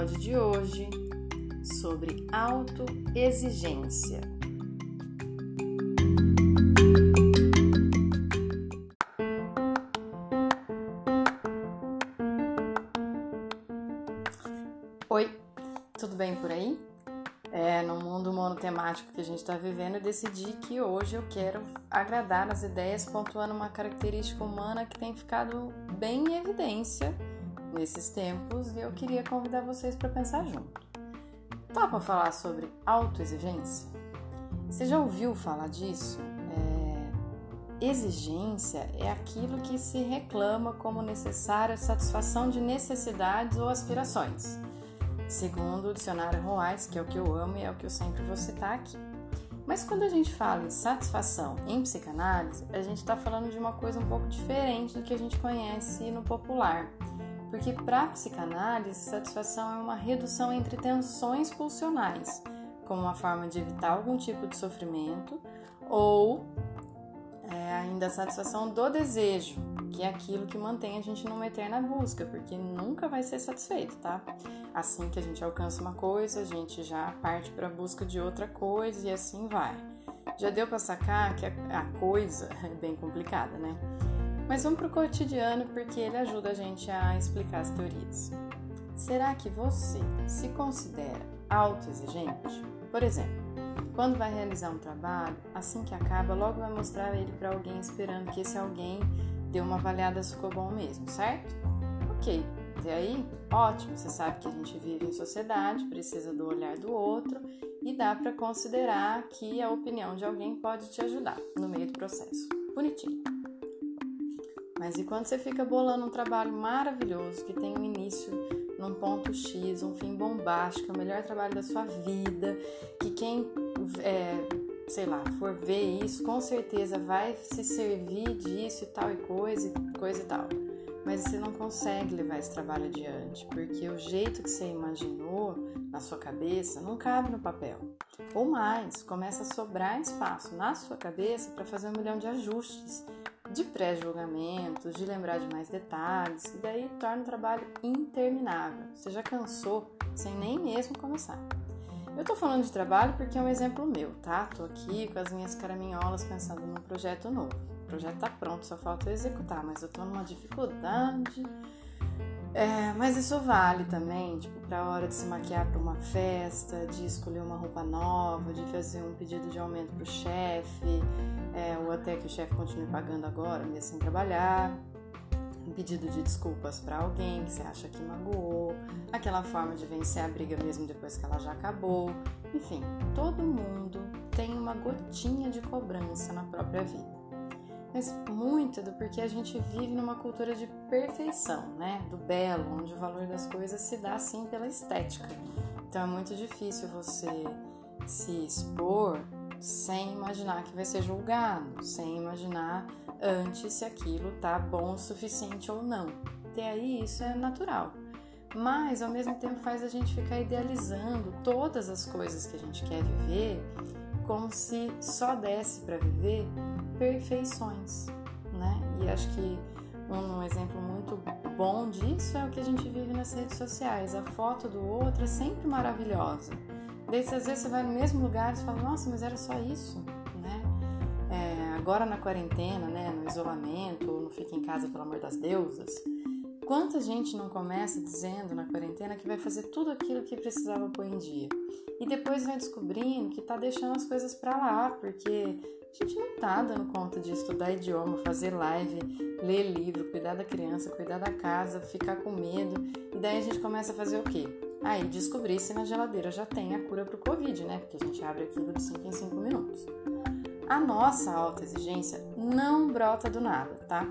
Episódio de hoje sobre autoexigência. Oi, tudo bem por aí? É, no mundo monotemático que a gente está vivendo, eu decidi que hoje eu quero agradar as ideias, pontuando uma característica humana que tem ficado bem em evidência nesses tempos e eu queria convidar vocês para pensar junto. Topa falar sobre autoexigência? Você já ouviu falar disso? É... Exigência é aquilo que se reclama como necessária satisfação de necessidades ou aspirações, segundo o dicionário Roais, que é o que eu amo e é o que eu sempre vou citar aqui. Mas quando a gente fala em satisfação em psicanálise, a gente está falando de uma coisa um pouco diferente do que a gente conhece no popular. Porque para a psicanálise, satisfação é uma redução entre tensões pulsionais, como uma forma de evitar algum tipo de sofrimento, ou é, ainda a satisfação do desejo, que é aquilo que mantém a gente numa eterna busca, porque nunca vai ser satisfeito, tá? Assim que a gente alcança uma coisa, a gente já parte para a busca de outra coisa e assim vai. Já deu para sacar que a, coisa é bem complicada, né? Mas vamos para o cotidiano porque ele ajuda a gente a explicar as teorias. Será que você se considera autoexigente? Por exemplo, quando vai realizar um trabalho, assim que acaba, logo vai mostrar ele para alguém esperando que esse alguém dê uma avaliada se ficou bom mesmo, certo? Ok, até aí, ótimo, você sabe que a gente vive em sociedade, precisa do olhar do outro e dá para considerar que a opinião de alguém pode te ajudar no meio do processo. Bonitinho. Mas e quando você fica bolando um trabalho maravilhoso que tem um início num ponto X, um fim bombástico, é o melhor trabalho da sua vida, que quem, é, sei lá, for ver isso, com certeza vai se servir disso e tal e coisa, coisa e tal. Mas você não consegue levar esse trabalho adiante, porque o jeito que você imaginou na sua cabeça não cabe no papel. Ou mais, começa a sobrar espaço na sua cabeça para fazer um milhão de ajustes de pré-julgamentos, de lembrar de mais detalhes, e daí torna o trabalho interminável. Você já cansou sem nem mesmo começar. Eu tô falando de trabalho porque é um exemplo meu, tá? Tô aqui com as minhas caraminholas pensando num projeto novo. Projeto tá pronto, só falta eu executar, mas eu tô numa dificuldade. É, mas isso vale também, tipo, pra hora de se maquiar para uma festa, de escolher uma roupa nova, de fazer um pedido de aumento pro chefe, é, ou até que o chefe continue pagando agora, mesmo sem trabalhar, um pedido de desculpas para alguém que você acha que magoou, aquela forma de vencer a briga mesmo depois que ela já acabou. Enfim, todo mundo tem uma gotinha de cobrança na própria vida. Mas muito do porque a gente vive numa cultura de perfeição, né? Do belo, onde o valor das coisas se dá assim pela estética. Então é muito difícil você se expor sem imaginar que vai ser julgado, sem imaginar antes se aquilo tá bom o suficiente ou não. Até aí isso é natural. Mas ao mesmo tempo faz a gente ficar idealizando todas as coisas que a gente quer viver como se só desse para viver perfeições, né? E acho que um exemplo muito bom disso é o que a gente vive nas redes sociais. A foto do outro é sempre maravilhosa Daí, às vezes, você vai no mesmo lugar e fala, nossa, mas era só isso, né? É, agora na quarentena, né, no isolamento, no fica em casa, pelo amor das deusas, quanta gente não começa dizendo na quarentena que vai fazer tudo aquilo que precisava pôr em dia? E depois vai descobrindo que tá deixando as coisas para lá, porque a gente não tá dando conta de estudar idioma, fazer live, ler livro, cuidar da criança, cuidar da casa, ficar com medo. E daí a gente começa a fazer o quê? Aí descobrir se na geladeira já tem a cura para o Covid, né? Porque a gente abre aquilo de 5 em 5 minutos. A nossa alta exigência não brota do nada, tá?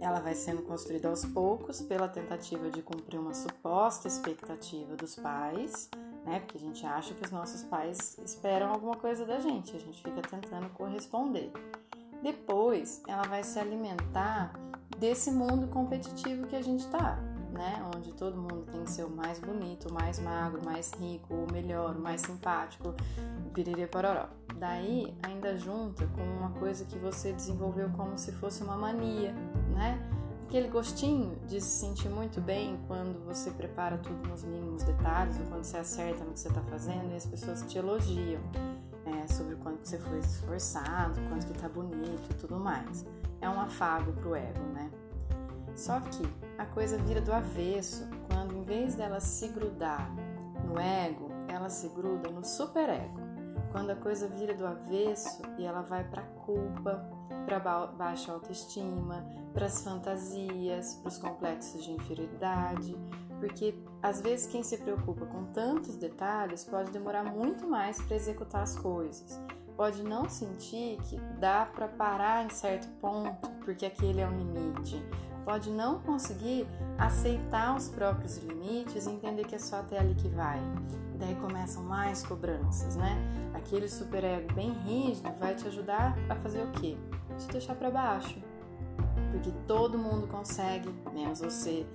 Ela vai sendo construída aos poucos pela tentativa de cumprir uma suposta expectativa dos pais, né? Porque a gente acha que os nossos pais esperam alguma coisa da gente, a gente fica tentando corresponder. Depois, ela vai se alimentar desse mundo competitivo que a gente tá, né? Onde todo mundo tem que ser o mais bonito, o mais magro, o mais rico, o melhor, o mais simpático, piriri pororó. Daí, ainda junta com uma coisa que você desenvolveu como se fosse uma mania, né? Aquele gostinho de se sentir muito bem quando você prepara tudo nos mínimos detalhes, ou quando você acerta no que você está fazendo e as pessoas te elogiam é, sobre o quanto você foi esforçado, quanto que tá bonito e tudo mais. É um afago pro ego, né? Só que a coisa vira do avesso quando, em vez dela se grudar no ego, ela se gruda no superego. Quando a coisa vira do avesso e ela vai para culpa, para baixa autoestima, para as fantasias, para os complexos de inferioridade, porque às vezes quem se preocupa com tantos detalhes pode demorar muito mais para executar as coisas. Pode não sentir que dá para parar em certo ponto, porque aquele é o limite. Pode não conseguir aceitar os próprios limites e entender que é só até ali que vai. Daí começam mais cobranças, né? Aquele superego bem rígido vai te ajudar a fazer o quê? Te deixar para baixo. Porque todo mundo consegue, menos você.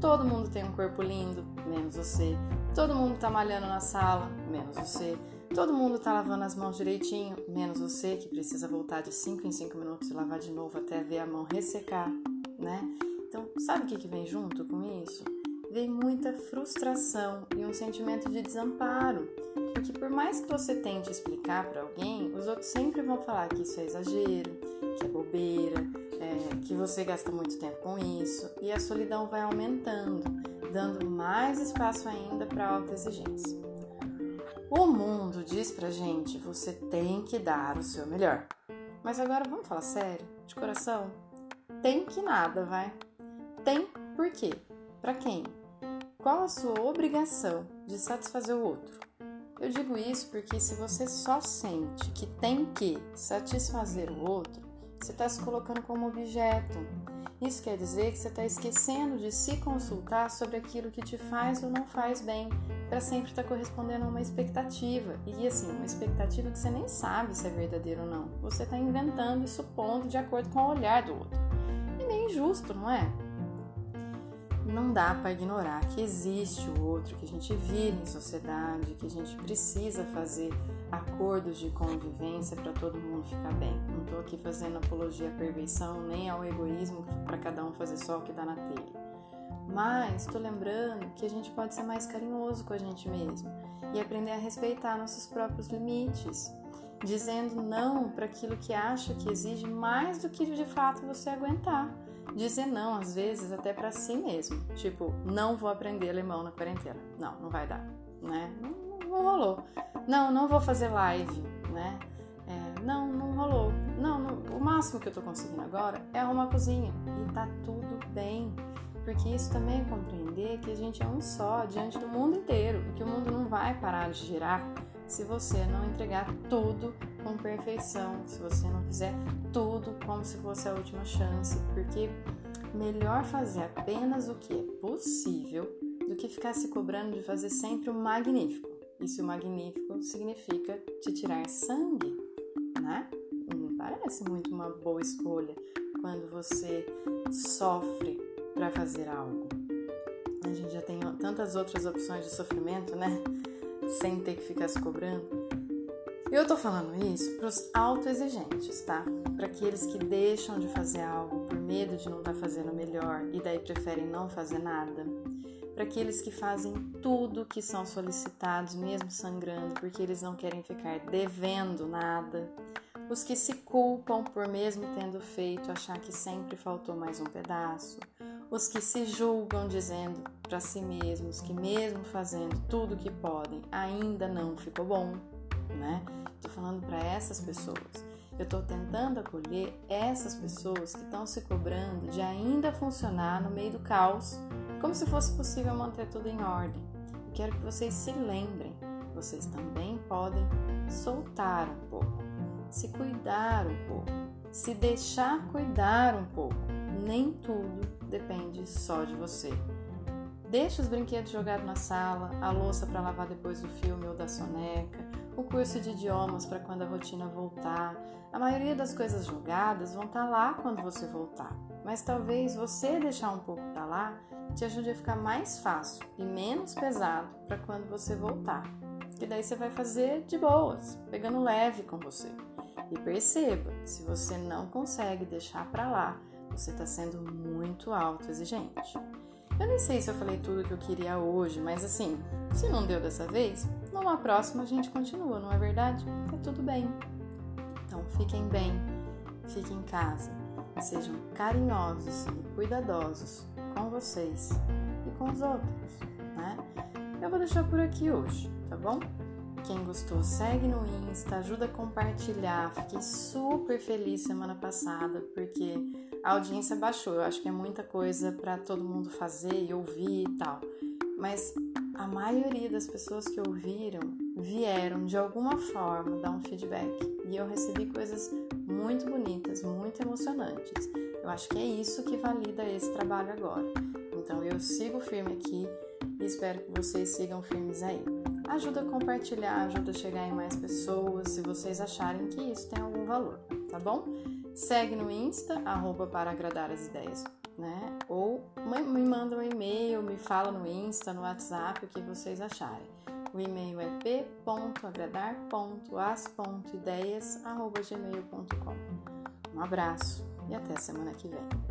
Todo mundo tem um corpo lindo, menos você. Todo mundo tá malhando na sala, menos você. Todo mundo tá lavando as mãos direitinho, menos você que precisa voltar de 5 em 5 minutos e lavar de novo até ver a mão ressecar, né? Então, sabe o que, que vem junto com isso? Vem muita frustração e um sentimento de desamparo. Porque por mais que você tente explicar para alguém, os outros sempre vão falar que isso é exagero, que é bobeira, é, que você gasta muito tempo com isso e a solidão vai aumentando, dando mais espaço ainda para alta exigência. O mundo diz pra gente: você tem que dar o seu melhor. Mas agora vamos falar sério, de coração? Tem que nada, vai? Tem por quê? Para quem? Qual a sua obrigação de satisfazer o outro? Eu digo isso porque se você só sente que tem que satisfazer o outro, você está se colocando como objeto. Isso quer dizer que você está esquecendo de se consultar sobre aquilo que te faz ou não faz bem, para sempre estar tá correspondendo a uma expectativa. E assim, uma expectativa que você nem sabe se é verdadeira ou não. Você está inventando e supondo de acordo com o olhar do outro. É meio injusto, não é? Não dá para ignorar que existe o outro, que a gente vive em sociedade, que a gente precisa fazer acordos de convivência para todo mundo ficar bem. Não estou aqui fazendo apologia à perfeição nem ao egoísmo para cada um fazer só o que dá na telha. Mas estou lembrando que a gente pode ser mais carinhoso com a gente mesmo e aprender a respeitar nossos próprios limites, dizendo não para aquilo que acha que exige mais do que de fato você aguentar dizer não, às vezes, até para si mesmo. Tipo, não vou aprender alemão na quarentena. Não, não vai dar, né? Não, não rolou. Não, não vou fazer live, né? É, não, não rolou. Não, não, o máximo que eu tô conseguindo agora é arrumar a cozinha. E tá tudo bem. Porque isso também é compreender que a gente é um só diante do mundo inteiro e que o mundo não vai parar de girar se você não entregar tudo com perfeição, se você não fizer tudo como se fosse a última chance, porque melhor fazer apenas o que é possível do que ficar se cobrando de fazer sempre o magnífico. E se o magnífico significa te tirar sangue, né? Não parece muito uma boa escolha quando você sofre para fazer algo. A gente já tem tantas outras opções de sofrimento, né? sem ter que ficar se cobrando. Eu tô falando isso para os autoexigentes, tá? Para aqueles que deixam de fazer algo por medo de não estar tá fazendo melhor e daí preferem não fazer nada. Para aqueles que fazem tudo que são solicitados, mesmo sangrando, porque eles não querem ficar devendo nada. Os que se culpam por mesmo tendo feito achar que sempre faltou mais um pedaço os que se julgam dizendo para si mesmos que mesmo fazendo tudo que podem, ainda não ficou bom, né? Estou falando para essas pessoas. Eu estou tentando acolher essas pessoas que estão se cobrando de ainda funcionar no meio do caos, como se fosse possível manter tudo em ordem. Eu quero que vocês se lembrem, vocês também podem soltar um pouco, se cuidar um pouco, se deixar cuidar um pouco nem tudo depende só de você. Deixe os brinquedos jogados na sala, a louça para lavar depois do filme ou da soneca, o curso de idiomas para quando a rotina voltar. A maioria das coisas jogadas vão estar tá lá quando você voltar, mas talvez você deixar um pouco para lá te ajude a ficar mais fácil e menos pesado para quando você voltar. Que daí você vai fazer de boas, pegando leve com você. E perceba, se você não consegue deixar para lá, você está sendo muito autoexigente. Eu nem sei se eu falei tudo que eu queria hoje, mas assim, se não deu dessa vez, numa próxima a gente continua, não é verdade? Tá tudo bem. Então fiquem bem, fiquem em casa, sejam carinhosos e cuidadosos com vocês e com os outros, né? Eu vou deixar por aqui hoje, tá bom? Quem gostou, segue no Insta, ajuda a compartilhar. Fiquei super feliz semana passada porque a audiência baixou. Eu acho que é muita coisa para todo mundo fazer e ouvir e tal. Mas a maioria das pessoas que ouviram vieram de alguma forma dar um feedback e eu recebi coisas muito bonitas, muito emocionantes. Eu acho que é isso que valida esse trabalho agora. Então eu sigo firme aqui e espero que vocês sigam firmes aí. Ajuda a compartilhar, ajuda a chegar em mais pessoas se vocês acharem que isso tem algum valor, tá bom? Segue no Insta, arroba para agradar as ideias, né? Ou me manda um e-mail, me fala no Insta, no WhatsApp, o que vocês acharem. O e-mail é p.agradar.as.ideias.gmail.com Um abraço e até semana que vem.